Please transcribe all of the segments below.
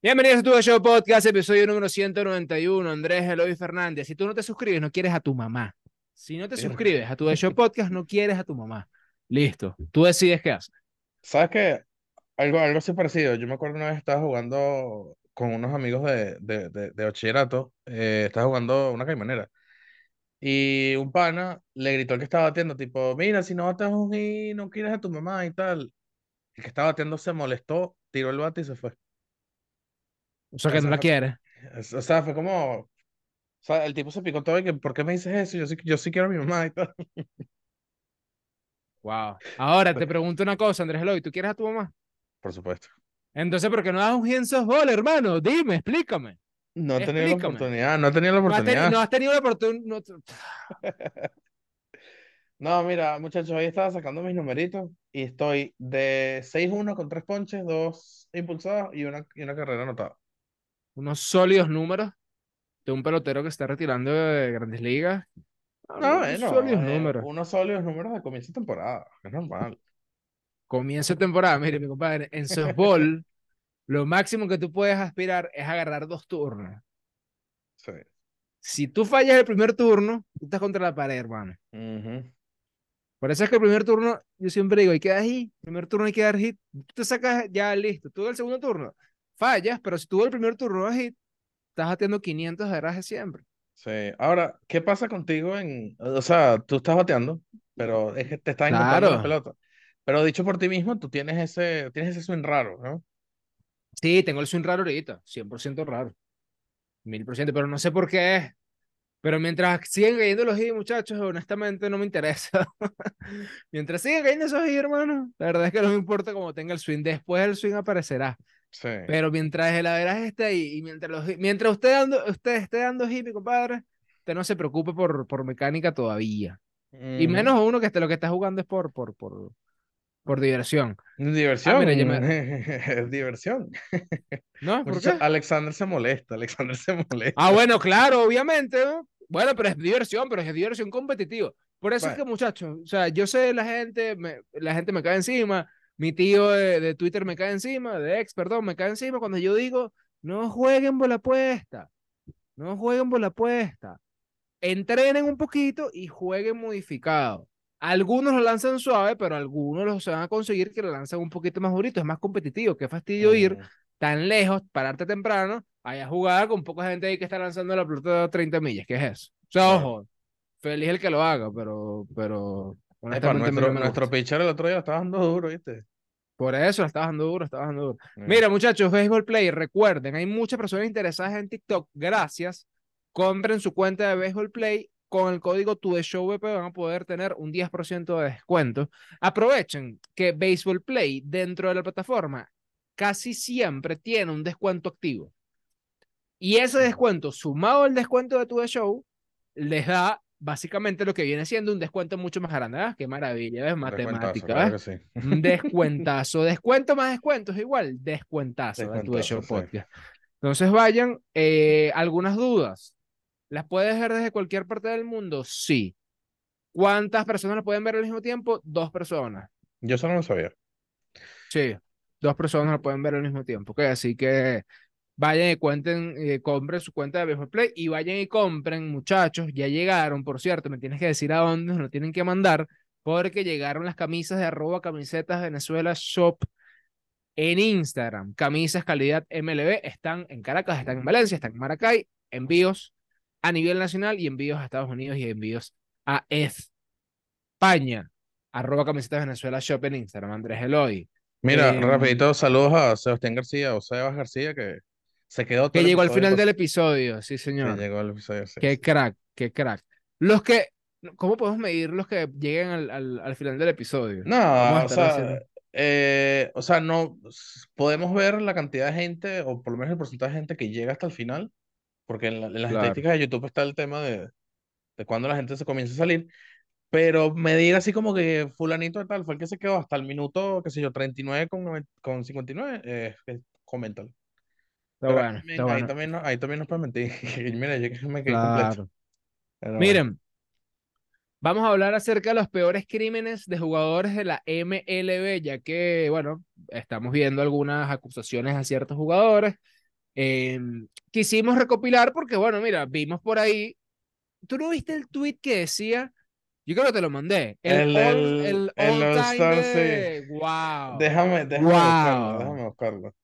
Bienvenidos a tu Show Podcast, episodio número 191. Andrés Eloy Fernández. Si tú no te suscribes, no quieres a tu mamá. Si no te suscribes a tu Show Podcast, no quieres a tu mamá. Listo. Tú decides qué haces. ¿Sabes qué? Algo, algo así parecido. Yo me acuerdo una vez estaba jugando con unos amigos de, de, de, de bachillerato. eh, estaba jugando una caimanera. Y un pana le gritó al que estaba batiendo, tipo, mira, si no bates un y no quieres a tu mamá y tal. El que estaba batiendo se molestó, tiró el bate y se fue. O sea, que no la es- O sea, fue como. O sea, el tipo se picó todo y que, ¿por qué me dices eso? Yo sí, yo sí quiero a mi mamá y tal. Wow. Ahora te pregunto una cosa, Andrés Eloy. ¿Tú quieres a tu mamá? Por supuesto. Entonces, ¿por qué no das un en softball, hermano? Dime, explícame. No he tenido la oportunidad, no he tenido la oportunidad. no has tenido la oportunidad. No, mira, muchachos, hoy estaba sacando mis numeritos y estoy de 6-1 con tres ponches, dos impulsados y una, y una carrera anotada. Unos sólidos números de un pelotero que está retirando de grandes ligas. Ah, No, unos sólidos eh, números. unos sólidos números de comienzo de temporada, es normal. Comienza temporada, mire, mi compadre, en softball, lo máximo que tú puedes aspirar es agarrar dos turnos. Sí. Si tú fallas el primer turno, tú estás contra la pared, hermano. Ujú. Por eso es que el primer turno, yo siempre digo, hay que dar hit, primer turno hay que dar hit, tú te sacas ya listo, tú el segundo turno, fallas, pero si tú el primer turno hit, estás batiendo 500 de garaje siempre. Sí. Ahora, ¿qué pasa contigo en, o sea, tú estás bateando, pero es que te estás encontrando la Claro. pelota. Pero dicho por ti mismo, tú tienes ese, tienes ese swing raro, ¿no? Sí, tengo el swing raro ahorita, 100% raro, 1000%, pero no sé por qué es. Pero mientras siguen cayendo los hits, muchachos, honestamente no me interesa. Mientras siguen cayendo esos hits, hermano, la verdad es que no me importa cómo tenga el swing. Después el swing aparecerá. Sí. Pero mientras el averaje esté ahí y mientras, los, mientras usted, dando, usted esté dando hit, mi compadre, usted no se preocupe por, por mecánica todavía. Y Ujú. menos uno que esté, lo que está jugando es por, por, por, por diversión. Diversión, Ah, mira, me- es diversión. ¿No? ¿Por qué? Alexander se molesta, Alexander se molesta. Ah, bueno, claro, obviamente. ¿no? Bueno, pero es diversión, pero es diversión competitiva. Por eso es Bueno. que, muchachos, o sea, yo sé, la gente, me, la gente me cae encima, mi tío de, de Twitter me cae encima, de ex, perdón, me cae encima cuando yo digo, no jueguen bola apuesta, no jueguen bola apuesta, entrenen un poquito y jueguen modificado. Algunos lo lanzan suave, pero algunos los van a conseguir que lo lanzan un poquito más durito, es más competitivo. Qué fastidio ir Ujú. tan lejos, pararte temprano, allá a jugar con poca gente ahí que está lanzando la pelota a 30 millas. ¿Qué es eso? O sea, ojo, feliz el que lo haga, pero, pero honestamente nuestro, me nuestro pitcher el otro día lo estaba dando duro, ¿viste? Por eso la está bajando duro, está bajando duro. Mira, muchachos, Baseball Play, recuerden, hay muchas personas interesadas en TikTok. Gracias. Compren su cuenta de Baseball Play. Con el código TUDESHOWVP van a poder tener un 10% de descuento. Aprovechen que Baseball Play dentro de la plataforma casi siempre tiene un descuento activo. Y ese descuento, sumado al descuento de tu show, les da básicamente lo que viene siendo un descuento mucho más grande. ¿Ah? Qué maravilla, ¿ves? descuentazo, Matemática, claro. Un descuentazo. Descuento más descuento es igual. Descuentazo de tu Descuentazo, show sí. podcast. Entonces vayan. eh, ¿Algunas dudas? ¿Las puedes ver desde cualquier parte del mundo? Sí. ¿Cuántas personas las pueden ver al mismo tiempo? Dos personas. Yo eso no lo sabía. Sí, dos personas lo pueden ver al mismo tiempo. ¿ok? Así que vayan y cuenten, eh, compren su cuenta de Baseball Play y vayan y compren, muchachos. Ya llegaron, por cierto, me tienes que decir a dónde nos lo tienen que mandar, porque llegaron las camisas de arroba camisetas Venezuela Shop en Instagram. Camisas calidad MLB están en Caracas, están en Valencia, están en Maracay. Envíos a nivel nacional y envíos a Estados Unidos y envíos a España. Arroba camisetas Venezuela Shop en Instagram. Andrés Eloy. Mira, Em, rapidito, saludos a Sebastián García o Sebas García, que se quedó todo Que llegó al final del episodio, sí, que señor. llegó al episodio, sí, Qué crack, qué crack. Los que, ¿cómo podemos medir los que lleguen al, al, al final del episodio? No, o sea, eh, o sea, no podemos ver la cantidad de gente, o por lo menos el porcentaje de gente que llega hasta el final, porque en, la- en las Claro. estadísticas de YouTube está el tema de, de cuándo la gente se comienza a salir, pero medir así como que fulanito de tal fue el que se quedó hasta el minuto, qué sé yo, 39 con, con 59, eh, eh, coméntalo. Pero ahí bueno, también, ahí bueno. también, no- ahí también nos pueden mentir. Mira, yo que me quedé. Claro. Pero bueno. Miren, vamos a hablar acerca de los peores crímenes de jugadores de la MLB, ya que, bueno, estamos viendo algunas acusaciones a ciertos jugadores. Em, quisimos recopilar porque, bueno, mira, vimos por ahí. ¿Tú no viste el tweet que decía? Yo creo que te lo mandé. El, El, all, el, el el all time All-Star, sí. de. ¡Wow! Déjame, déjame buscarlo, ¡Wow! déjame buscarlo.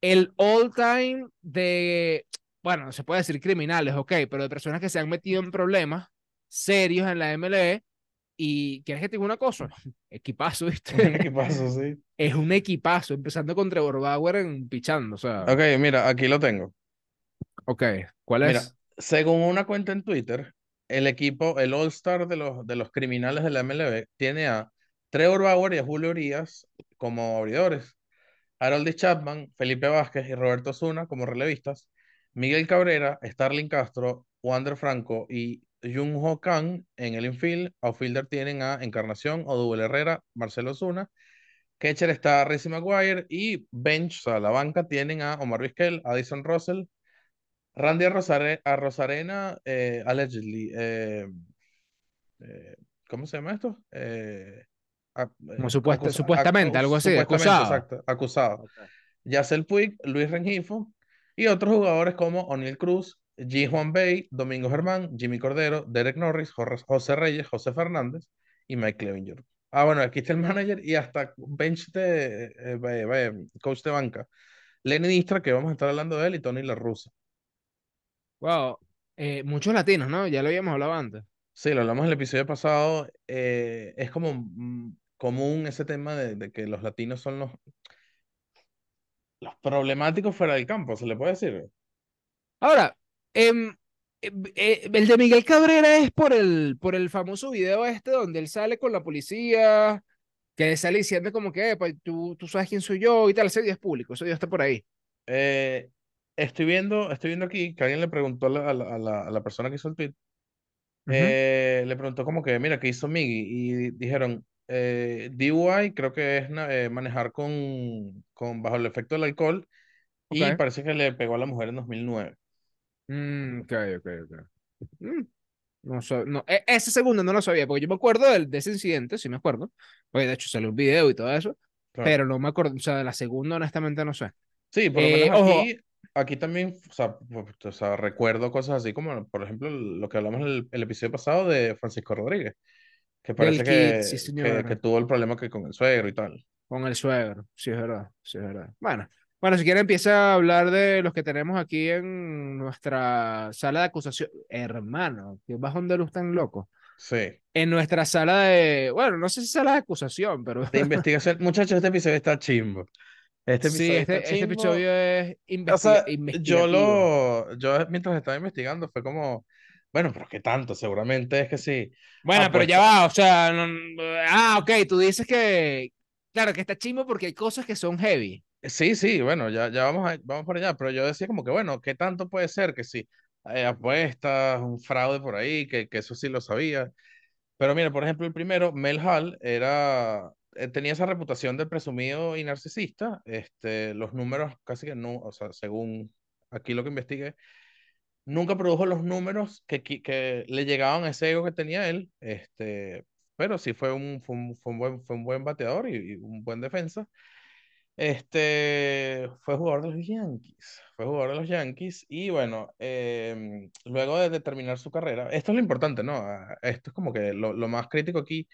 El all time de. Bueno, se puede decir criminales, ok, pero de personas que se han metido en problemas serios en la MLE. Y quieres que te diga una cosa, equipazo, Un ¿viste? equipazo, sí. Es un equipazo, empezando con Trevor Bauer en pichando, o sea, Ok, mira, aquí lo tengo. ok, ¿cuál Mira, es? según una cuenta en Twitter, el equipo, el All-Star de los, de los criminales de la MLB, tiene a Trevor Bauer y a Julio Urias como abridores, Harold Chapman, Felipe Vázquez y Roberto Osuna como relevistas, Miguel Cabrera, Starling Castro, Wander Franco y Jung Ho Kang en el infield. Outfielder tienen a Encarnación, Odubel Herrera, Marcelo Osuna. Catcher está Rizzy McGuire y bench, o sea, la banca tienen a Omar Vizquel, Addison Russell, Randy Arrozare- Arrozarena, eh, allegedly, eh, eh, ¿cómo se llama esto? Eh, a- Como eh, supuesta, acusa- supuestamente, algo así, supuestamente, acusado. exacto, acusado. Ok. Yacel Puig, Luis Rengifo y otros jugadores como O'Neill Cruz, G. Juan Bay, Domingo Germán, Jimmy Cordero, Derek Norris, José Reyes, José Fernández y Mike Clevinger. Ah, bueno, aquí está el manager y hasta bench de eh, coach de banca. Lenny Distra, que vamos a estar hablando de él, y Tony La Russa. Wow, eh, muchos latinos, ¿no? Ya lo habíamos hablado antes. Sí, lo hablamos en el episodio pasado. eh, es como mm, común ese tema de, de que los latinos son los, los problemáticos fuera del campo, se le puede decir. Ahora, em, em, eh, el de Miguel Cabrera es por el, por el famoso video este donde él sale con la policía, que sale diciendo como que, "Epa, tú, tú sabes quién soy yo y tal, ese video es público, ese video está por ahí. Eh, estoy viendo, estoy viendo aquí que alguien le preguntó a la, a la, a la- a la persona que hizo el tweet, Eh, le preguntó como que, mira, ¿qué hizo Miggy? Y dijeron, eh, DUI creo que es eh, manejar con, con bajo el efecto del alcohol y Ok. parece que le pegó a la mujer en 2009. Mm, ok, ok, ok. Mm, no sé, no, e- ese segundo no lo sabía, porque yo me acuerdo del, de ese incidente, sí me acuerdo, porque de hecho salió un video y todo eso, Claro. pero no me acuerdo, o sea, de la segunda honestamente no sé. Sí, por lo Eh, menos ojo, aquí, también, o sea, o sea, recuerdo cosas así como, por ejemplo, lo que hablamos en el, el episodio pasado de Francisco Rodríguez, que parece kit, sí que, que, que tuvo el problema que con el suegro y tal. con el suegro, sí es verdad, sí es verdad. Bueno, bueno, si quiere empieza a hablar de los que tenemos aquí en nuestra sala de acusación. Hermano, qué bajón de luz tan loco. Sí. En nuestra sala de, bueno, no sé si sala de acusación, pero De investigación. Muchachos, este episodio está chimbo. Este sí, episodio está este, este chimbo. episodio es O investiga- sea, yo lo, yo mientras estaba investigando fue como, bueno, pero qué tanto, seguramente es que sí. Bueno, Ah, pero pues, ya va, o sea, no- ah, ok, tú dices que, claro, que está chimbo porque hay cosas que son heavy. sí, sí, bueno, ya, ya vamos, a- vamos por allá, pero yo decía como que, bueno, qué tanto puede ser que sí, apuestas, un fraude por ahí, que, que eso sí lo sabía. Pero mira, por ejemplo, el primero, Mel Hall, era, tenía esa reputación de presumido y narcisista. Este, los números casi que no, o sea, según aquí lo que investigué, nunca produjo los números que, que le llegaban a ese ego que tenía él. Este, pero sí fue un, fue un, fue un buen, fue un buen bateador y, y un buen defensa. Este, fue jugador de los Yankees, fue jugador de los Yankees y bueno, em, luego de, de terminar su carrera, esto es lo importante, ¿no? Ah, Esto es como que lo, lo más crítico aquí,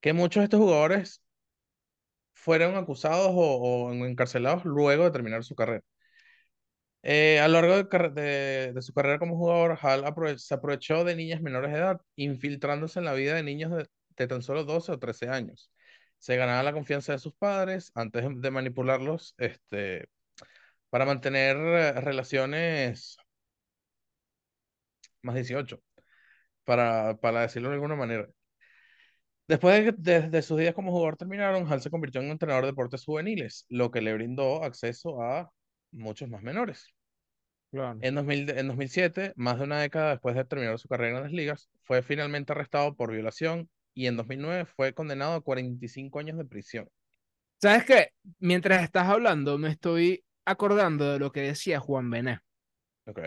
que muchos de estos jugadores fueron acusados o, o encarcelados luego de terminar su carrera. Eh, a lo largo de, de- de su carrera como jugador, Hall aprove- se aprovechó de niñas menores de edad, infiltrándose en la vida de niños de, de tan solo 12 o 13 años. Se ganaba la confianza de sus padres antes de de manipularlos este, para mantener eh, relaciones más 18, para, para decirlo de alguna manera. Después de, de- de sus días como jugador terminaron, Hall se convirtió en entrenador de deportes juveniles, lo que le brindó acceso a muchos más menores. Claro. En, 2000 en 2007, más de una década después de terminar su carrera en las ligas, fue finalmente arrestado por violación y en 2009 fue condenado a 45 años de prisión. ¿Sabes qué? Mientras estás hablando, me estoy acordando de lo que decía Juan Bené. Ok.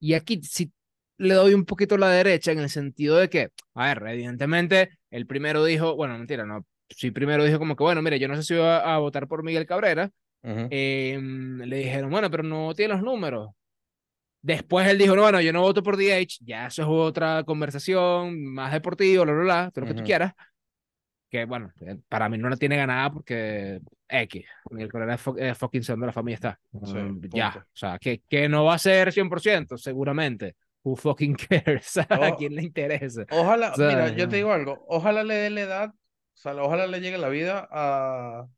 Y aquí sí le doy un poquito la derecha en el sentido de que, a ver, evidentemente, el primero dijo, bueno, mentira, no, sí primero dijo como que, bueno, mire, yo no sé si voy a, a votar por Miguel Cabrera, Ujú, em, le dijeron, bueno, pero no tiene los números. Después él dijo, no, bueno, yo no voto por DH, ya eso es otra conversación, más deportivo, bla, bla, bla, todo lo que tú quieras. Que bueno, eh, para mí no la tiene ganada porque X, Miguel Cabrera es, fu- es fucking son de la familia está. Sí, Mm, ya, o sea, que, que no va a ser 100%, seguramente. Who fucking cares? ¿A O- quién le interesa? O ojalá, mira, sea, yo te digo algo, ojalá le dé la edad, o sea, ojalá le llegue la vida a,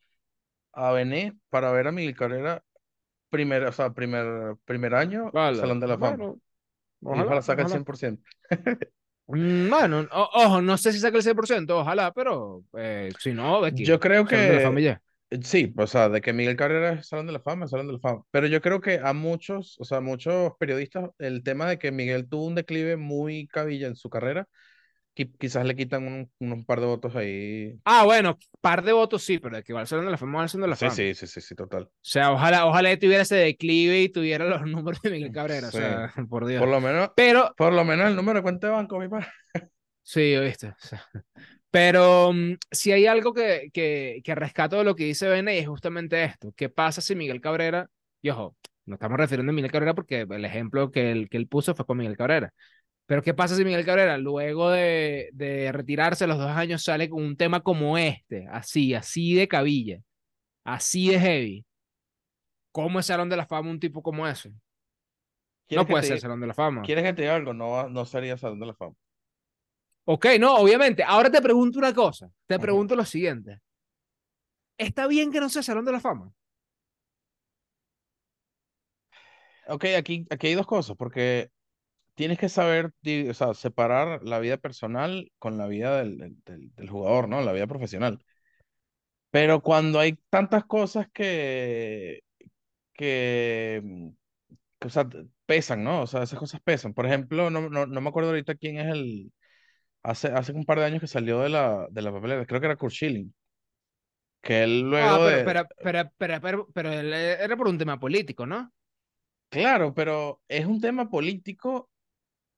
a Bené para ver a Miguel Cabrera primer, o sea, primer, primer año, vale, Salón de la Fama. bueno, Y ojalá ojalá, saque el ojalá. 100%. Mm, Bueno, o- ojo, no sé si saca el 100%, ojalá, pero eh, si no, X, Yo creo que Sí, o sea, de que Miguel Carrera es Salón de la Fama, Salón de la Fama. Pero yo creo que a muchos, o sea, muchos periodistas, el tema de que Miguel tuvo un declive muy cabilla en su carrera, qui- quizás le quitan un, un par de votos ahí. Ah, bueno, par de votos sí, pero de que va al Salón de la Fama, va al Salón de la Sí, Fama. sí, sí, sí, sí, total. O sea, ojalá, ojalá tuviera ese declive y tuviera los números de Miguel Cabrera, o Sí. sea, por Dios. Por lo menos, Pero, por lo menos el número de cuenta de banco, mi pa. sí, oíste. o sea, pero mm, si hay algo que, que, que rescato de lo que dice Bene es justamente esto. ¿Qué pasa si Miguel Cabrera, y ojo, no estamos refiriendo a Miguel Cabrera porque el ejemplo que él, que él puso fue con Miguel Cabrera. Pero ¿qué pasa si Miguel Cabrera, luego de, de retirarse a los dos años, sale con un tema como este, así, así de cabilla, así de heavy? ¿Cómo es Salón de la Fama un tipo como ese? ¿Quieres No puede ser Salón de la Fama. ¿Quieres que te diga algo? No, no sería Salón de la Fama. Ok, no, obviamente. Ahora te pregunto una cosa. Te pregunto lo siguiente. ¿Está bien que no sea Salón de la Fama? Ok, aquí, aquí hay dos cosas, porque tienes que saber, o sea, separar la vida personal con la vida del, del, jugador, ¿no? La vida profesional. Pero cuando hay tantas cosas que, que, que, o sea, pesan, ¿no? O sea, esas cosas pesan. Por ejemplo, no, no, no me acuerdo ahorita quién es el, hace, hace un par de años que salió de la, de la papelera, creo que era Kurt Schilling, que él Ah, luego pero, de, pero, pero, pero, pero, él era por un tema político, ¿no? claro, pero es un tema político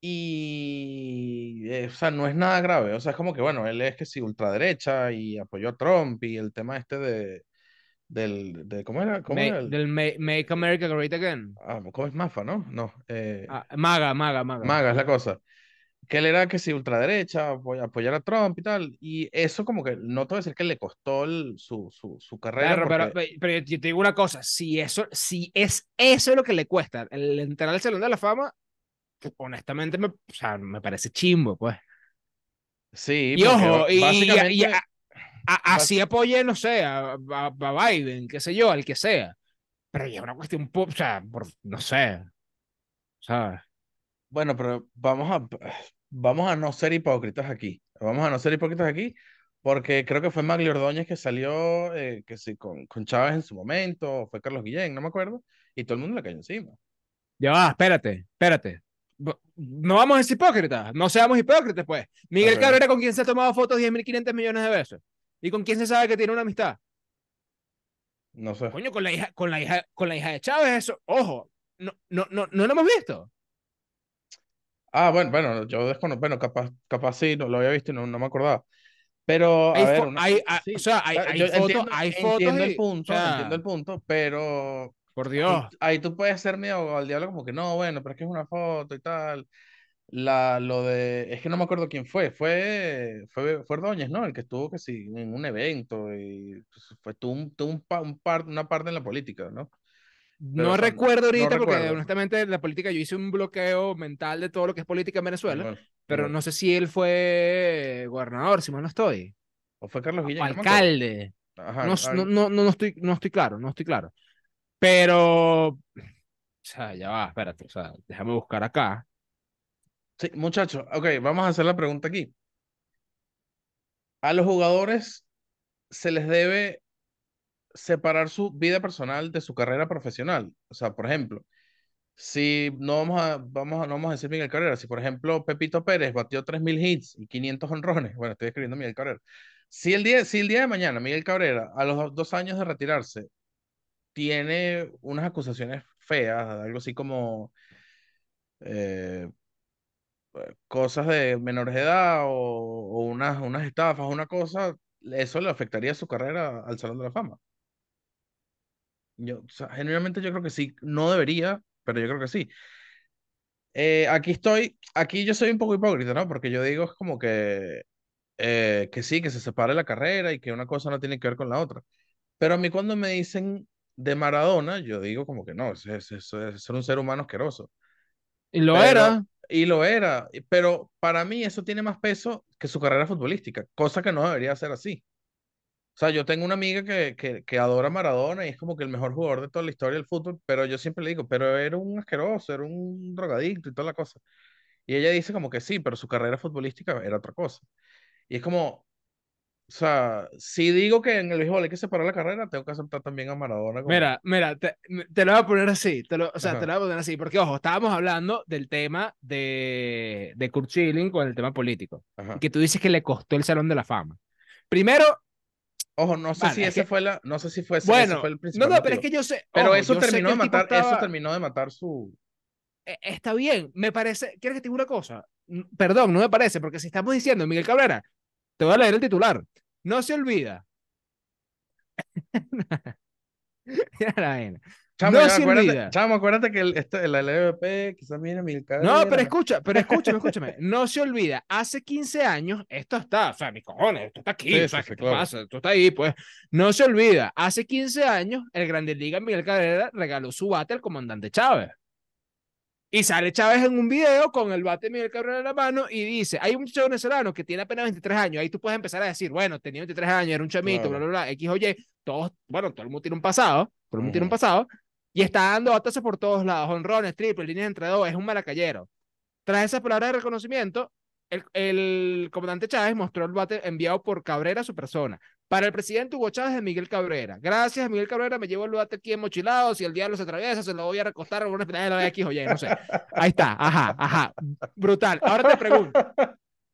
y, eh, o sea, no es nada grave. O sea, es como que, bueno, él es que sí, ultraderecha y apoyó a Trump y el tema este de, del, de, ¿cómo era? ¿Cómo Ma- era? el- del Ma- Make America Great Again. ah, ¿cómo es Mafa, no? No, eh, Ah, maga, maga, maga. Maga es la cosa. Que él era que sí, ultraderecha, apoy- apoyar a Trump y tal. Y eso como que, no te voy a decir que le costó el- su, su, su carrera Pero, pero, porque, pero yo te digo una cosa, si eso, si es eso lo que le cuesta, el entrar al Salón de la Fama, honestamente me, o sea, me parece chimbo, pues. sí, Y ojo, y, y- básicamente... y a- a- así apoye, no sé, a, a- Biden, qué sé yo, al que sea. Pero ya es una cuestión, o sea, por, no sé, ¿sabes? Bueno, pero vamos a, vamos a no ser hipócritas aquí. Vamos a no ser hipócritas aquí, porque creo que fue Magli Ordóñez que salió, eh, que sí, con, con Chávez en su momento, o fue Carlos Guillén, no me acuerdo, y todo el mundo le cayó encima. Ya va, espérate, espérate. No vamos a ser hipócritas, no seamos hipócritas, pues. Miguel. Cabrera, ¿con quién se ha tomado fotos 10.500 millones de veces? ¿Y con quién se sabe que tiene una amistad? No sé. Coño, con la hija, con la hija, con la hija de Chávez, eso, ojo, no, no, no, no lo hemos visto. Ah, bueno, bueno, yo desconozco, bueno, capaz, capaz sí, no lo había visto y no, no me acordaba. Pero, a Hay, ver, una, hay, hay- sí, o sea, hay, ah, hay fotos, entiendo, hay fotos entiendo el y, o punto, sea, entiendo el punto, pero por ahí, Dios, ahí tú puedes ser medio al diablo como que no, bueno, pero es que es una foto y tal. La, lo de, es que no me acuerdo quién fue, fue, fue, fue Ordóñez, ¿no? El que estuvo que sí, en un evento y pues, fue, tuvo, un, tuvo un pa- un par, una parte en la política, ¿no? No recuerdo no ahorita porque recuerdo. honestamente la política, yo hice un bloqueo mental de todo lo que es política en Venezuela, pero no sé si él fue gobernador, si mal no estoy, O fue Carlos Guillén, no alcalde, Ajá, no, no, no, no, no estoy, no estoy claro, no estoy claro, pero, o sea, ya va, espérate, o sea, déjame buscar acá. Sí, muchachos, ok, vamos a hacer la pregunta aquí. A los jugadores se les debe separar su vida personal de su carrera profesional. O sea, por ejemplo, si no vamos a, vamos a, no vamos a decir Miguel Cabrera, si por ejemplo Pepito Pérez batió 3.000 hits y 500 honrones, bueno, estoy escribiendo Miguel Cabrera. Si el día, si el día de mañana Miguel Cabrera, a los dos, años de retirarse, tiene unas acusaciones feas, algo así como eh, cosas de menores de edad o, o unas, unas estafas, una cosa, eso le afectaría su carrera al Salón de la Fama. Yo, o sea, genuinamente yo creo que sí. No debería, pero yo creo que sí. Eh, aquí estoy, aquí yo soy un poco hipócrita, ¿no? Porque yo digo es como que, eh, que sí, que se separe la carrera y que una cosa no tiene que ver con la otra. Pero a mí cuando me dicen de Maradona, yo digo como que no, es, es, es, es un ser humano asqueroso. Y lo Pero, era. y lo era, pero para mí eso tiene más peso que su carrera futbolística, cosa que no debería ser así. O sea, yo tengo una amiga que, que, que adora a Maradona y es como que el mejor jugador de toda la historia del fútbol, pero yo siempre le digo, pero era un asqueroso, era un drogadicto y toda la cosa. Y ella dice como que sí, pero su carrera futbolística era otra cosa. Y es como, o sea, si digo que en el béisbol hay que separar la carrera, tengo que aceptar también a Maradona como... Mira, mira, te, te lo voy a poner así, te lo, o sea, te Ajá, lo voy a poner así, porque ojo, estábamos hablando del tema de, de Kurt Schilling con el tema político, ajá. que tú dices que le costó el Salón de la Fama. Primero, Ojo, no sé si vale, ese que, fue la, no sé si fue ese, ese bueno, fue el no, principal no, pero es que yo sé, Pero ojo, eso terminó de matar, eso terminó de matar su... eh, está bien, me parece, ¿quieres que te diga una cosa? Perdón, no me parece, porque si estamos diciendo Miguel Cabrera, te voy a leer el titular, no se olvida, Mira la vaina. Chamo, no ya se acuérdate, olvida chamo, acuérdate que el, este, el LVP, quizás mira mil No, pero escucha, pero escúchame, escúchame. No se olvida, hace 15 años, esto está, o sea, mis cojones, esto está aquí, Sí, o sea, sí, ¿qué claro. pasa? Esto está ahí, pues. No se olvida, hace 15 años, el Grandes Ligas Miguel Cabrera regaló su bate al comandante Chávez. Y sale Chávez en un video con el bate de Miguel Cabrera en la mano y dice, hay un muchacho venezolano que tiene apenas 23 años, ahí tú puedes empezar a decir, bueno, tenía 23 años, era un chamito, bla, Claro. bla, bla, X o Y, todos, bueno, todo el mundo tiene un pasado, todo el mundo tiene un pasado, y está dando batazos por todos lados, honrones, triples, líneas entre dos, es un malacayero. Tras esas palabras de reconocimiento, el, el comandante Chávez mostró el bate enviado por Cabrera a su persona. Para el presidente Hugo Chávez de Miguel Cabrera. Gracias, Miguel Cabrera, me llevo el bate aquí enmochilado. Si el diablo se atraviesa, se lo voy a recostar en una especie de X o Y, no sé. Ahí está, ajá, ajá. Brutal. Ahora te pregunto.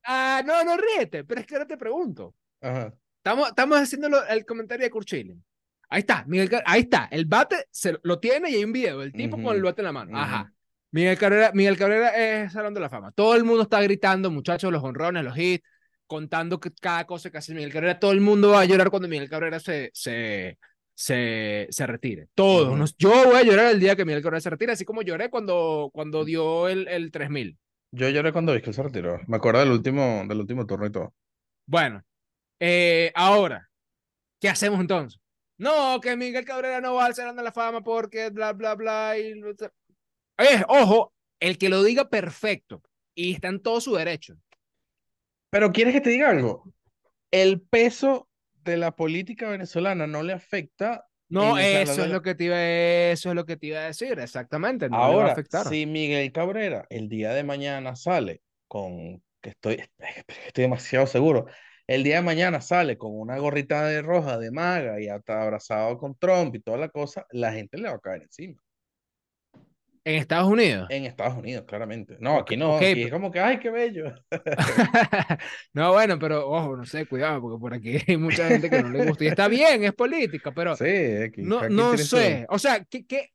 Ah, no, no ríete, pero es que ahora te pregunto. Ajá. Estamos, estamos haciendo el comentario de Kurt Schilling. Ahí está, Miguel Car- ahí está. El bate se lo, tiene y hay un video del tipo con el bate en la mano. Ajá. Miguel Cabrera, Miguel Cabrera es Salón de la Fama. Todo el mundo está gritando, muchachos, los honrones, los hits, contando que cada cosa que hace Miguel Cabrera. Todo el mundo va a llorar cuando Miguel Cabrera se, se, se, se retire. Todos. Yo voy a llorar el día que Miguel Cabrera se retire, así como lloré cuando, cuando dio el, el 3000. Yo lloré cuando Vizquel se retiró. Me acuerdo del último, del último turno y todo. Bueno, eh, ahora, ¿qué hacemos entonces? No, que Miguel Cabrera no va al Salón de la Fama porque bla, bla, bla. Y... Eh, ojo, el que lo diga perfecto y está en todo su derecho. Pero ¿quieres que te diga algo? El peso de la política venezolana no le afecta No, eso es lo que te iba, eso es lo que te iba a decir, exactamente, no a Ahora, si Miguel Cabrera el día de mañana sale con, que estoy, estoy demasiado seguro, el día de mañana sale con una gorrita de roja de maga y hasta abrazado con Trump y toda la cosa, la gente le va a caer encima. En Estados Unidos. En Estados Unidos, claramente. No, aquí no, aquí es pe- como que, ay, qué bello. No, bueno, pero ojo, no sé, cuidado, porque por aquí hay mucha gente que no le gusta. Y está bien, es política, pero Sí, aquí, no, su- sé. O sea, ¿qué, qué,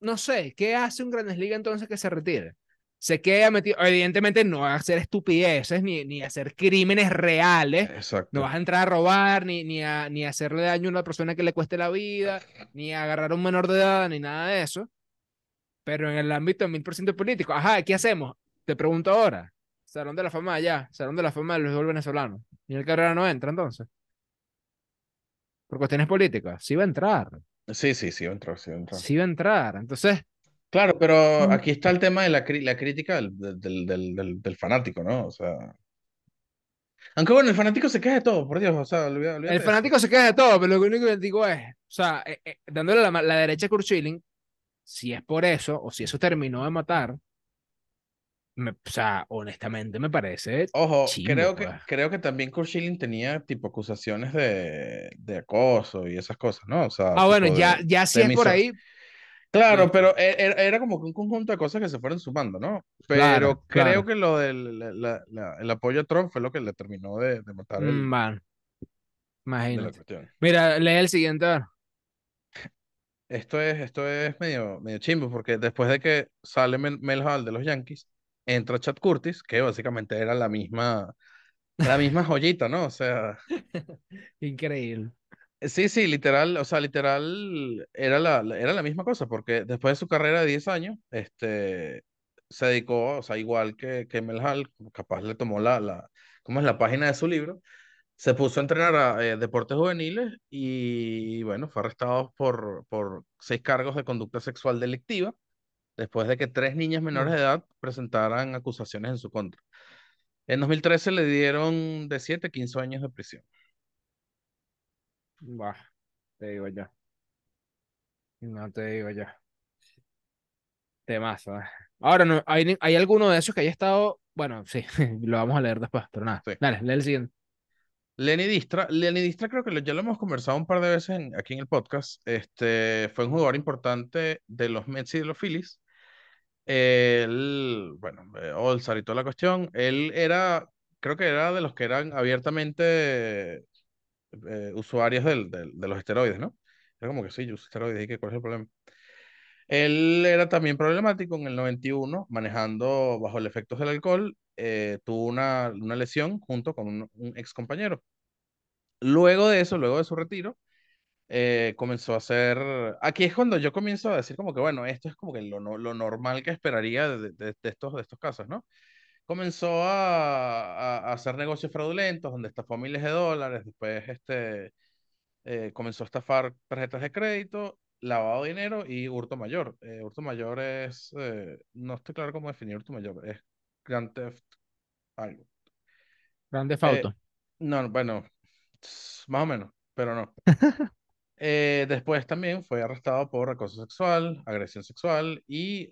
no sé, ¿qué hace un Grandes Ligas entonces que se retire? Se queda metido, evidentemente no va a hacer estupideces ni, ni hacer crímenes reales. No Exacto. vas a entrar a robar, ni, ni, a, ni a hacerle daño a una persona que le cueste la vida, ni a agarrar a un menor de edad, ni nada de eso. Pero en el ámbito mil por ciento político, ajá, ¿qué hacemos? Te pregunto ahora. Salón de la fama allá, Salón de la fama del béisbol venezolano. ¿Y el Cabrera no entra entonces? Por cuestiones políticas. Sí va a entrar. Sí, sí, sí, va a entrar, sí va a entrar. Sí va a entrar. Entonces, Claro, pero aquí está el tema de la, cri- la crítica del, del, del, del, del fanático, ¿no? O sea. Aunque bueno, el fanático se queja de todo, por Dios, o sea, olvídate el de fanático se queja de todo, pero lo único que digo es, o sea, eh, eh, dándole la, ma- la derecha a Kurt Schilling, si es por eso, o si eso terminó de matar, me- o sea, honestamente me parece Ojo, chimbo, creo que, pues. creo que también Kurt Schilling tenía tipo acusaciones de, de acoso y esas cosas, ¿no? O sea, Ah, bueno, tipo ya, de, ya si de es por miso- ahí, Claro, pero e- era, era como que un conjunto de cosas que se fueron sumando, ¿no? Claro, Pero creo claro. que lo del la- la- la- el apoyo a Trump fue lo que le terminó de, de matar el, de la imagínate. Mira, lee el siguiente. Esto es, esto es medio, medio chimbo, porque después de que sale Mel, Mel Hall de los Yankees, entra Chad Curtis, que básicamente era la misma, la misma joyita, ¿no? O sea, Increíble. Sí, sí, literal, o sea, literal era la, era la misma cosa, porque después de su carrera de 10 años, este, se dedicó, o sea, igual que, que Mel Hall, capaz le tomó la, la, ¿cómo es la página de su libro, se puso a entrenar a eh, deportes juveniles y, bueno, fue arrestado por, por seis cargos de conducta sexual delictiva, después de que tres niñas menores Mm. de edad presentaran acusaciones en su contra. En 2013 le dieron de 7 a 15 años de prisión. Bah, te digo yo. No te digo yo. Temazo. eh. Ahora, no, ¿hay, hay alguno de esos que haya estado. Bueno, sí, lo vamos a leer después, pero nada. Sí. Dale, lee el siguiente. Lenny Distra, Lenny Distra creo que lo- ya lo hemos conversado un par de veces en- aquí en el podcast. Este, fue un jugador importante de los Mets y de los Phillies. Él, bueno, eh, All-Star y toda la cuestión. Él era, creo que era de los que eran abiertamente eh, usuarios del, del- de los esteroides, ¿no? Era como que sí, yo uso esteroides y que cuál es el problema. Él era también problemático en el 91, manejando bajo el efectos del alcohol. eh, tuvo una, una lesión junto con un, un ex compañero. Luego de eso, luego de su retiro, eh, comenzó a hacer... Aquí es cuando yo comienzo a decir como que, bueno, esto es como que lo, lo normal que esperaría de- de estos, de estos casos, ¿no? Comenzó a, hacer negocios fraudulentos donde estafó miles de dólares, después este, eh, comenzó a estafar tarjetas de crédito, lavado de dinero y hurto mayor. Eh, hurto mayor es... eh, no estoy claro cómo definir hurto mayor, es Grand Theft algo. Grande Eh, Fauto. no, bueno, más o menos, pero no. Después también fue arrestado por acoso sexual, agresión sexual y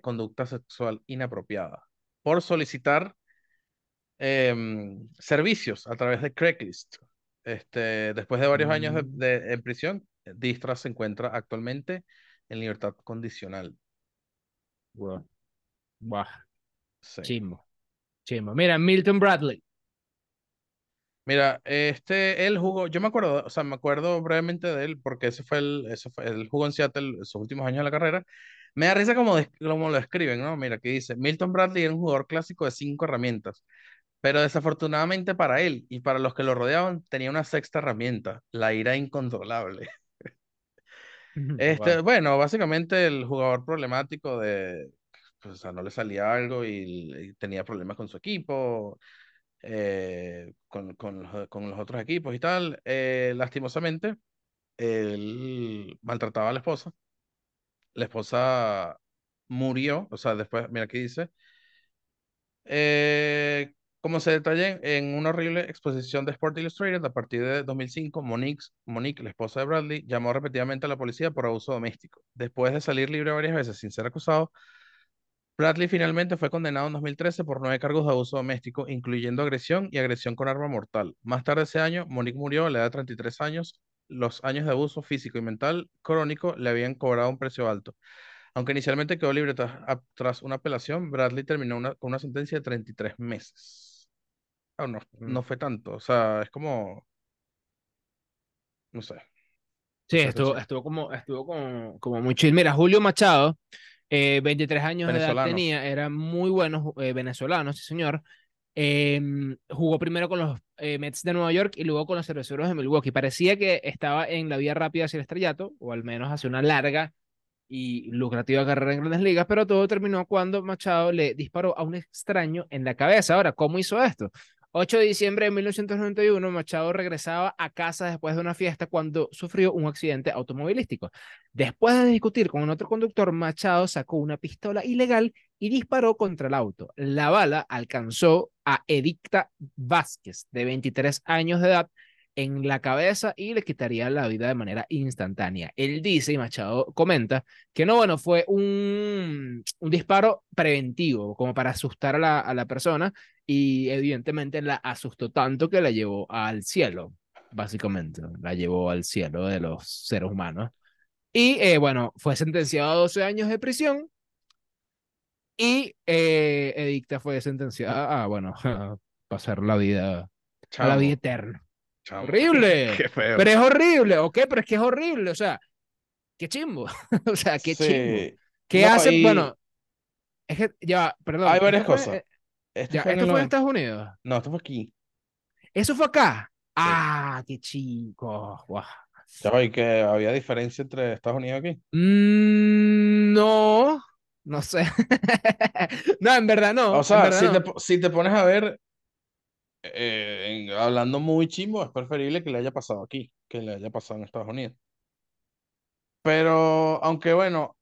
conducta sexual inapropiada por solicitar em, servicios a través de Craigslist. Este, después de varios años de, Mm, de- en prisión, Distra se encuentra actualmente en libertad condicional. Buah, Sí. chimbo, chimbo. Mira, Milton Bradley. Mira, este, él jugó, yo me acuerdo, o sea, me acuerdo brevemente de él porque ese fue el, ese fue, él jugó en Seattle sus últimos años de la carrera. Me da risa como, como lo escriben, ¿no? Mira, que dice, Milton Bradley era un jugador clásico de cinco herramientas, pero desafortunadamente para él y para los que lo rodeaban tenía una sexta herramienta, la ira incontrolable. Este, Wow. bueno, básicamente el jugador problemático de, pues, o sea, no le salía algo y, y tenía problemas con su equipo, eh, con, con los, con los otros equipos y tal. Eh, lastimosamente, él maltrataba a la esposa. La esposa murió, o sea, después, mira aquí dice, eh, como se detalla en una horrible exposición de Sport Illustrated a partir de 2005, Monique, Monique, la esposa de Bradley, llamó repetidamente a la policía por abuso doméstico. Después de salir libre varias veces sin ser acusado, Bradley finalmente fue condenado en 2013 por nueve cargos de abuso doméstico, incluyendo agresión y agresión con arma mortal. Más tarde ese año, Monique murió a la edad de 33 años. Los años de abuso físico y mental crónico le habían cobrado un precio alto. Aunque inicialmente quedó libre tras, una apelación, Bradley terminó una- con una sentencia de 33 meses. Ah, no, Mm. no fue tanto. O sea, es como, no sé. Sí, estuvo, estuvo como, estuvo como, como muy chill. Mira, Julio Machado, eh, 23 años de edad tenía, era muy bueno, eh, venezolano, sí señor. Em, jugó primero con los eh, Mets de Nueva York y luego con los Cerveceros de Milwaukee. Parecía que estaba en la vía rápida hacia el estrellato, o al menos hacia una larga y lucrativa carrera en grandes ligas, pero todo terminó cuando Machado le disparó a un extraño en la cabeza. Ahora, ¿cómo hizo esto? 8 de diciembre de 1991, Machado regresaba a casa después de una fiesta cuando sufrió un accidente automovilístico. Después de discutir con un otro conductor, Machado sacó una pistola ilegal y disparó contra el auto. La bala alcanzó a Edicta Vázquez, de 23 años de edad, en la cabeza y le quitaría la vida de manera instantánea. Él dice, y Machado comenta, que no, bueno, fue un, un disparo preventivo, como para asustar a la, a la persona, y evidentemente la asustó tanto que la llevó al cielo, básicamente, la llevó al cielo de los seres humanos. Y eh, bueno, fue sentenciado a 12 años de prisión y eh, Edicta fue sentenciada a, bueno, a pasar la vida, a la vida eterna. Horrible. Qué feo. Pero es horrible, ¿ok? Pero es que es horrible, o sea, qué chimbo. o sea, qué chimbo. Sí. ¿Qué No, hace? y Bueno, es que, ya, perdón. hay esto varias fue, cosas. eh, Esto ya, fue en esto el fue en 90. Estados Unidos. No, esto fue aquí. Eso fue acá. Sí. Ah, qué chico. Va, y que había diferencia entre Estados Unidos y aquí. Mm, no, no sé. No, en verdad no, O en sea, verdad si te, no. po- si te pones a ver, eh, en- hablando muy chimbo, es preferible que le haya pasado aquí, que le haya pasado en Estados Unidos. Pero, aunque bueno,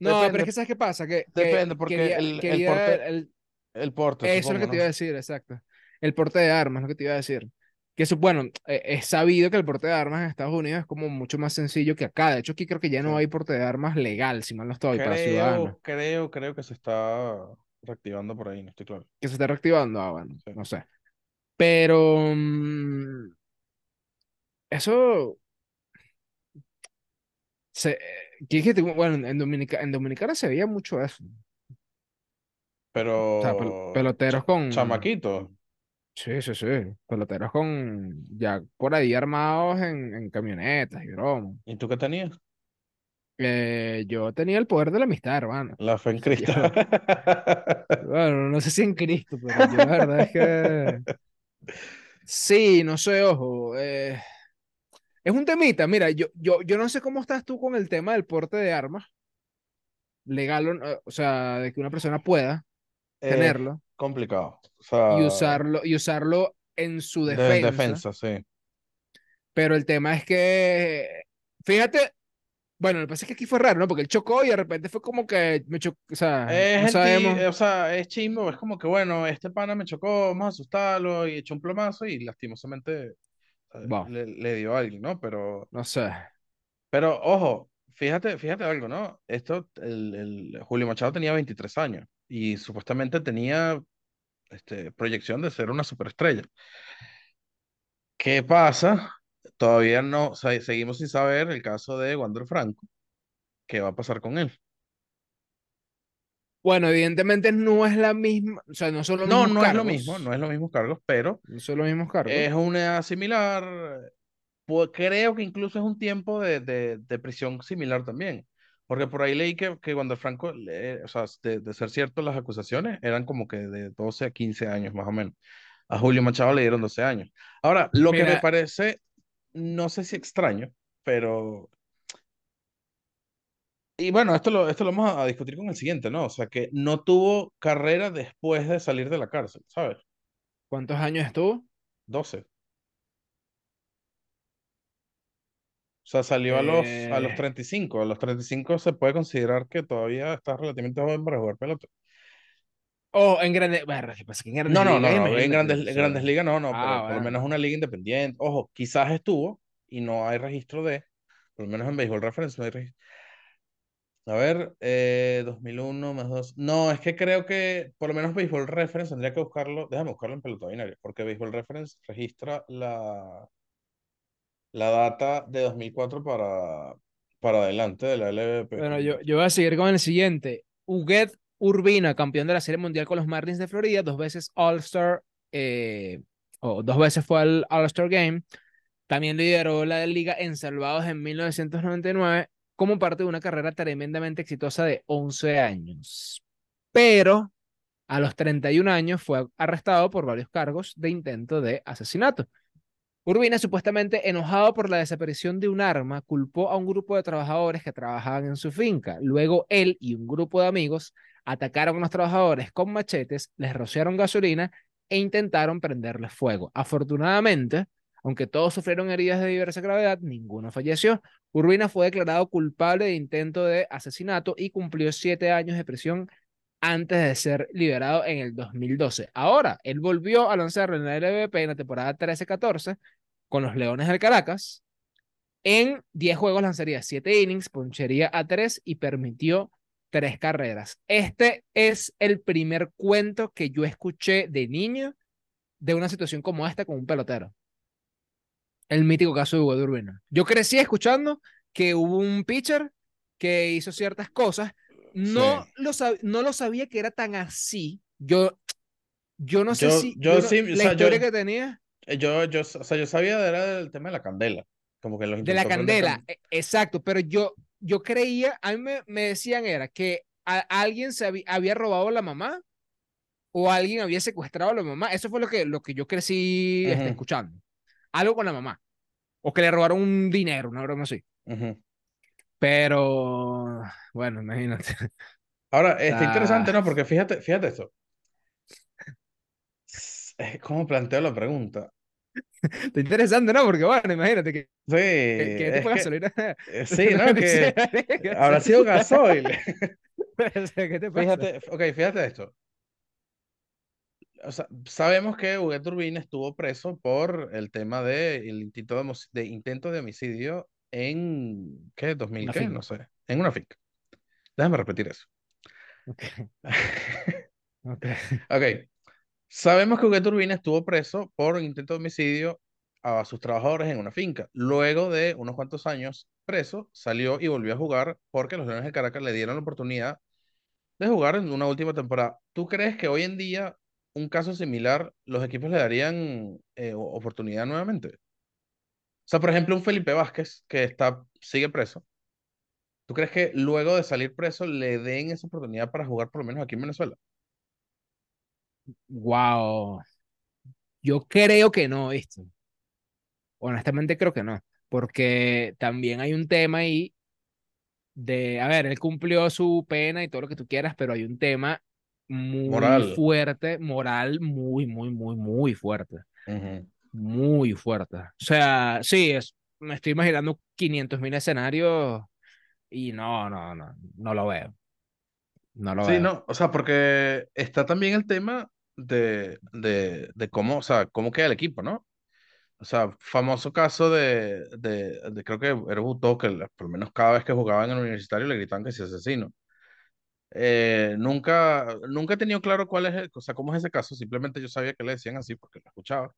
No, pero es depende, que ¿sabes qué pasa? Que, que depende, porque quería, el, el quería porte, el, el porte, Eso es lo supongo, que te ¿no? iba a decir, exacto. El porte de armas, lo que te iba a decir. Que eso, bueno, eh, es sabido que el porte de armas en Estados Unidos es como mucho más sencillo que acá. De hecho, aquí creo que ya Sí. no hay porte de armas legal, si mal no estoy, para ciudadanos. Creo, creo, creo que se está reactivando por ahí, no estoy claro. Que se está reactivando, ah, bueno, Sí. no sé. Pero mm, eso se, eh, bueno, en Dominica, en Dominicana se veía mucho eso. O sea, pel- Pero, peloteros con, chamaquito, sí, sí, sí, peloteros con ya por ahí armados en, en camionetas y bromas. ¿y tú qué tenías? Eh, yo tenía el poder de la amistad, hermano. La fe en Yo, Cristo. bueno, no sé si en Cristo, pero yo la verdad es que sí, no sé, ojo. eh, es un temita, mira, yo, yo, yo no sé cómo estás tú con el tema del porte de armas, legal o, no, o sea, de que una persona pueda tenerlo complicado. O y usarlo, y usarlo en su de en defensa, defensa, sí. pero el tema es que, fíjate, bueno, lo que pasa es que aquí fue raro, ¿no? Porque él chocó y de repente fue como que me chocó, o sea, Es no sabemos, o sea, es chimbo, es como que bueno, este pana me chocó, vamos a asustarlo y echó un plomazo y lastimosamente le, le dio a alguien, ¿no? Pero, no sé. pero ojo, fíjate, fíjate algo, ¿no? Esto, el, el Julio Machado tenía 23 años y supuestamente tenía este, proyección de ser una superestrella. ¿Qué pasa? Todavía no, o sea, seguimos sin saber el caso de Wander Franco, qué va a pasar con él. Bueno, evidentemente no es la misma, o sea, no son los No, mismos no es lo mismo, no cargos, es los mismos cargos, pero no son los mismos cargos. es una edad similar. Pu- creo que incluso es un tiempo de, de, de prisión similar también. Porque por ahí leí que, que Wander Franco, le- o sea, de, de ser cierto las acusaciones, eran como que de 12 a 15 años más o menos. A Julio Machado le dieron 12 años. Ahora, lo que me Mira, parece, no sé si extraño, pero Y bueno, esto lo, esto lo vamos a discutir con el siguiente, ¿no? O sea, que no tuvo carrera después de salir de la cárcel, ¿sabes? ¿cuántos años estuvo? 12. O sea, salió a los, a los Eh, 35. A los 35 se puede considerar que todavía está relativamente joven para jugar pelota. Oh, en Grandes, bueno. Que en Grandes No, no, no, Ligas, no. En imagínate, grandes, en grandes ligas no, no, ah, pero por lo menos bueno, una liga independiente. Ojo, quizás estuvo y no hay registro de, por lo menos en Baseball Reference no hay registro. A ver, eh, 2001 más 2. No, es que creo que por lo menos Baseball Reference tendría que buscarlo. Déjame buscarlo en pelota binaria, porque Baseball Reference registra la, la data de 2004 para, para adelante de la LVP. bueno, yo, yo voy a seguir con el siguiente. Huguet Urbina, campeón de la Serie Mundial con los Marlins de Florida, dos veces All-Star, eh, o dos veces fue al All-Star Game, también lideró la Liga en salvados en 1999 como parte de una carrera tremendamente exitosa de 11 años. Pero a los 31 años fue arrestado por varios cargos de intento de asesinato. Urbina, supuestamente enojado por la desaparición de un arma, culpó a un grupo de trabajadores que trabajaban en su finca. Luego él y un grupo de amigos atacaron a los trabajadores con machetes, les rociaron gasolina e intentaron prenderles fuego. Afortunadamente, aunque todos sufrieron heridas de diversa gravedad, ninguno falleció. Urbina fue declarado culpable de intento de asesinato y cumplió siete años de prisión antes de ser liberado en el 2012. Ahora, él volvió a lanzar en la LVP en la temporada 13-14 con los Leones del Caracas. En 10 juegos lanzaría 7 innings, ponchería a 3 y permitió 3 carreras. Este es el primer cuento que yo escuché de niño de una situación como esta con un pelotero. El mítico caso de Hugo de Urbina. Yo crecí escuchando que hubo un pitcher que hizo ciertas cosas. No Sí. lo, sab no lo sabía que era tan así. Yo, yo no sé Yo, si yo yo no- sí, o la sea, yo, historia que tenía eh, yo, yo, o sea, yo sabía de, era del tema de la candela. Como que los de la candela, can- e- exacto, pero yo, yo creía, a mí me, me decían era que a- alguien se había, había robado a la mamá o alguien había secuestrado a la mamá. Eso fue lo que, lo que yo crecí este, escuchando. Algo con la mamá. O que le robaron un dinero, una broma así. Pero, bueno, imagínate. Ahora, está Ah, interesante, ¿no? Porque fíjate, fíjate esto. Es como planteo la pregunta. está interesante, ¿no? Porque, bueno, imagínate que, Sí, que, que que, gasolina. eh, sí, ¿no? Que habrá sido gasoil. ¿Qué te pasa? Fíjate, ok, fíjate esto. O sea, sabemos que Huguet Turbine estuvo preso por el tema de el intento de, de intento de homicidio en, ¿qué? ¿2000 Una qué? No sé. En una finca. Déjame repetir eso. Ok, ok. Ok. Sabemos que Huguet Turbine estuvo preso por intento de homicidio a sus trabajadores en una finca. Luego de unos cuantos años preso, salió y volvió a jugar porque los Leones de Caracas le dieron la oportunidad de jugar en una última temporada. ¿Tú crees que hoy en día un caso similar los equipos le darían eh, oportunidad nuevamente? O sea, por ejemplo, un Felipe Vázquez que está, sigue preso. ¿Tú crees que luego de salir preso le den esa oportunidad para jugar por lo menos aquí en Venezuela? Wow. Yo creo que no, ¿viste? Honestamente creo que no. Porque también hay un tema ahí de, a ver, él cumplió su pena y todo lo que tú quieras, pero hay un tema muy Moral. fuerte, moral, muy, muy, muy, muy fuerte. Ujú. Muy fuerte. O sea, sí, es, me estoy imaginando 500 mil escenarios y no, no, no, no lo veo. No lo Sí, veo. no, o sea, porque está también el tema de, de, de cómo, o sea, cómo queda el equipo, ¿no? O sea, famoso caso de, de, de creo que era Butó, que por lo menos cada vez que jugaba en el universitario le gritaban que si asesino. Eh, nunca, nunca he tenido claro cuál es, el- o sea, cómo es ese caso, simplemente yo sabía que le decían así porque lo escuchaba.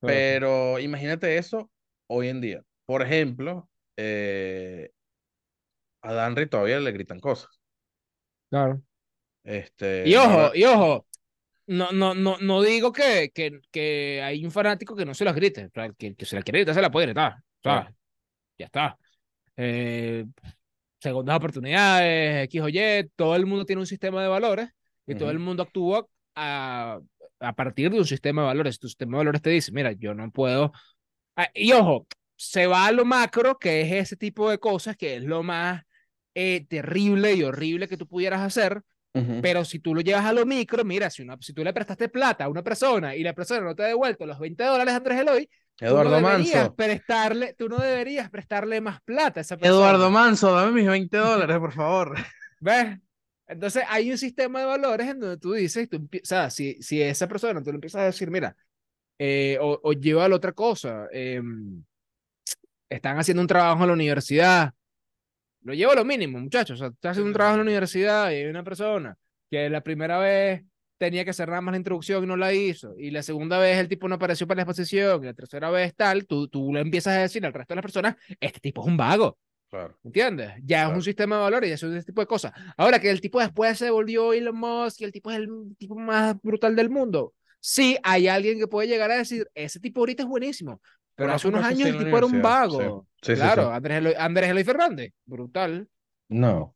Claro, Pero imagínate eso hoy en día. Por ejemplo, eh, a Danry todavía le gritan cosas. claro. Este, Y ojo, y ojo, no, no, no, no digo que, que, que hay un fanático que no se las grite. Que, que se la quiere gritar, se la puede gritar. Claro. ya está. Eh, segundas oportunidades, X o Y, todo el mundo tiene un sistema de valores y todo el mundo actúa a, a partir de un sistema de valores. Tu sistema de valores te dice, mira, yo no puedo. Ah, y ojo, se va a lo macro, que es ese tipo de cosas, que es lo más eh, terrible y horrible que tú pudieras hacer. Ujú. Pero si tú lo llevas a lo micro, mira, si, una, si tú le prestaste plata a una persona y la persona no te ha devuelto los 20 dólares, Andrés Eloy, tú no Eduardo deberías Manso. prestarle, tú no deberías prestarle más plata a esa persona. Eduardo Manso, dame mis 20 dólares, por favor. ¿Ves? Entonces hay un sistema de valores en donde tú dices, tú o sea, si, si esa persona tú le empiezas a decir, mira, eh, o, o lleva a la otra cosa, eh, están haciendo un trabajo en la universidad, lo llevo a lo mínimo, muchachos, o sea, estás haciendo un trabajo en la universidad y hay una persona que la primera vez tenía que nada más la introducción y no la hizo, y la segunda vez el tipo no apareció para la exposición, y la tercera vez tal, tú, tú le empiezas a decir al resto de las personas, este tipo es un vago. Claro. ¿Entiendes? Ya es un sistema de valores y eso es ese tipo de cosas. Ahora que el tipo después se volvió Elon Musk y el tipo es el tipo más brutal del mundo. Sí, hay alguien que puede llegar a decir, ese tipo ahorita es buenísimo. Pero hace unos años el tipo era un vago. Sí, sí, claro, sí. Andrés Eloy, Andrés Eloy Fernández, brutal. No.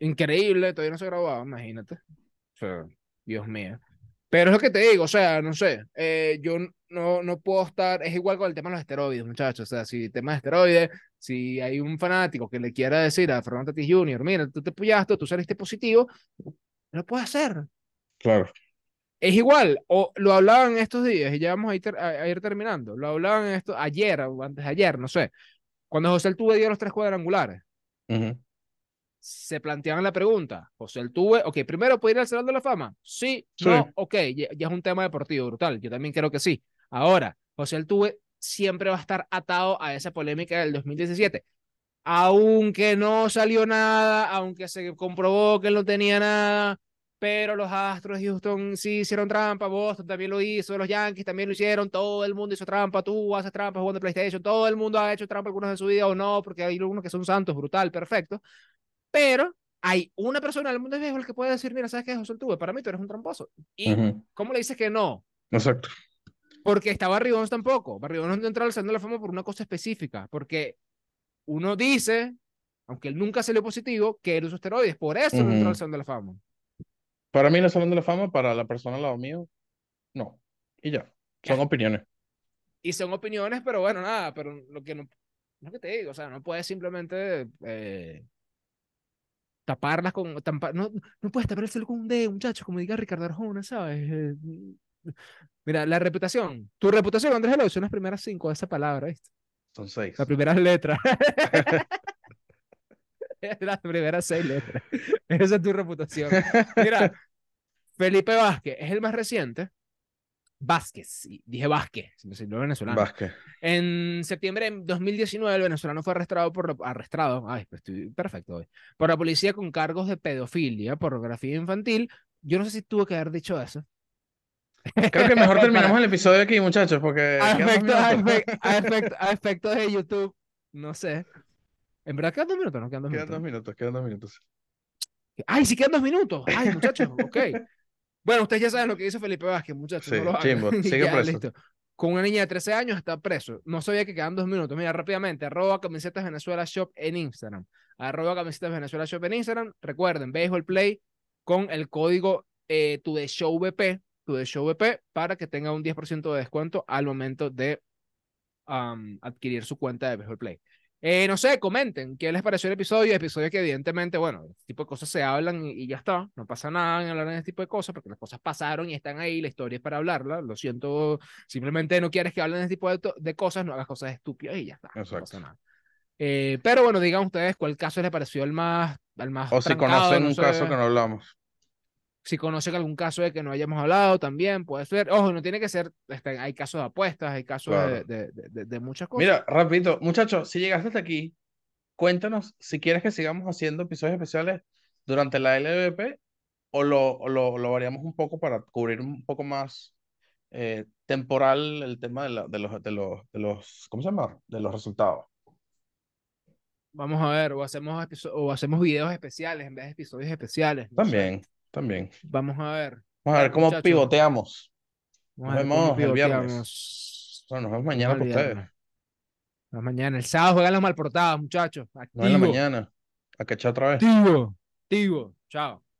Increíble, todavía no se grababa, imagínate. O sea, Dios mío. Pero es lo que te digo, o sea, no sé, eh, yo no, no puedo estar, es igual con el tema de los esteroides, muchachos, o sea, si el tema de esteroides, si hay un fanático que le quiera decir a Fernando Tatis Jr., mira, tú te apoyaste, tú saliste positivo, lo puedes hacer. Claro. Es igual, o lo hablaban estos días, y ya vamos a ir, ter- a, a ir terminando, lo hablaban esto ayer o antes de ayer, no sé, cuando José Altuve dio los tres cuadrangulares, Ujú. se planteaban la pregunta, José Altuve, ok, primero, ¿puede ir al Salón de la Fama? Sí, Sí. no, ok, ya, ya es un tema deportivo brutal, yo también creo que sí. Ahora, José Altuve siempre va a estar atado a esa polémica del 2017, aunque no salió nada, aunque se comprobó que él no tenía nada, pero los Astros de Houston sí hicieron trampa, Boston también lo hizo, los Yankees también lo hicieron, todo el mundo hizo trampa, tú haces trampa jugando PlayStation, todo el mundo ha hecho trampa algunos en su vida o no, porque hay algunos que son santos, brutal, perfecto, pero hay una persona en el mundo del béisbol que puede decir, mira, ¿sabes qué, José Altuve? Para mí tú eres un tramposo. ¿Y Ujú. cómo le dices que no? Exacto. Porque está Barry Bonds tampoco. Barry Bonds no entra al Salón de la Fama por una cosa específica, porque uno dice, aunque él nunca salió positivo, que él usó esteroides, por eso no entró al. Salón de la Fama. Para mí, el Salón de la Fama, para la persona al lado mío, no. Y ya. Son Ya. opiniones. Y son opiniones, pero bueno, nada, pero lo que no, lo que te digo, o sea, no puedes simplemente eh, taparlas con, tampa- no, no puedes tapar el cielo con un dedo, muchachos, como diga Ricardo Arjona, ¿sabes? Eh, mira, la reputación, tu reputación, Andrés Eloy, son las primeras cinco de esa palabra, ¿viste? Son seis. Las primeras letras. Las primeras seis letras. Esa es tu reputación. Mira, Felipe Vázquez es el más reciente. Vázquez, dije Vázquez, no venezolano. Vázquez. En septiembre de 2019, el venezolano fue arrestado por arrestado, ay, pues estoy perfecto hoy, por la policía con cargos de pedofilia, pornografía infantil. Yo no sé si tuvo que haber dicho eso. Creo que mejor terminamos el episodio aquí, muchachos, porque A quedan dos efectos, a, minutos. efect- a efect- a efectos de YouTube, no sé. En verdad quedan dos minutos, no quedan dos Quedan minutos. dos minutos, quedan dos minutos. Ay, sí quedan dos minutos. Ay, muchachos, ok. Bueno, ustedes ya saben lo que hizo Felipe Vázquez, muchachos. Sí, no lo chimbo, sigue Ya, preso. listo. Con una niña de 13 años está preso. No sabía que quedan dos minutos. Mira, rápidamente, arroba camisetas Venezuela Shop en Instagram. Arroba camisetas Venezuela Shop en Instagram. Recuerden, Baseball Play con el código eh, tu de show VP, tu de show VP, para que tenga un 10% de descuento al momento de am, adquirir su cuenta de Baseball Play. Eh, no sé, comenten qué les pareció el episodio. Episodio que evidentemente, bueno, este tipo de cosas se hablan y, y ya está. No pasa nada en hablar de este tipo de cosas porque las cosas pasaron y están ahí. La historia es para hablarla. Lo siento. Simplemente no quieres que hablen de este tipo de, de cosas, no hagas cosas estúpidas y ya está. No Exacto. pasa nada. Eh, pero bueno, digan ustedes cuál caso les pareció el más, el más O si trancado, conocen no un sé. caso que no hablamos. Si conocen algún caso de que no hayamos hablado, también puede ser. Ojo, no tiene que ser. este, hay casos de apuestas, hay casos de, Claro. de, de- de- de muchas cosas. Mira, rapidito, muchachos, si llegaste hasta aquí, cuéntanos si quieres que sigamos haciendo episodios especiales durante la LVP o lo, o lo, lo variamos un poco para cubrir un poco más eh, temporal el tema de, la- de los, de los, de los, ¿cómo se llama? De los resultados. Vamos a ver, o hacemos, o hacemos videos especiales en vez de episodios especiales. no sé. También. Vamos a ver. Vamos a ver cómo muchachos, pivoteamos. Nos vemos el viernes. Bueno, nos vemos mañana para ustedes. Nos mañana. El sábado juegan las malportadas, muchachos. No en la Activo, mañana. A cachar otra vez. activo, activo. Chao.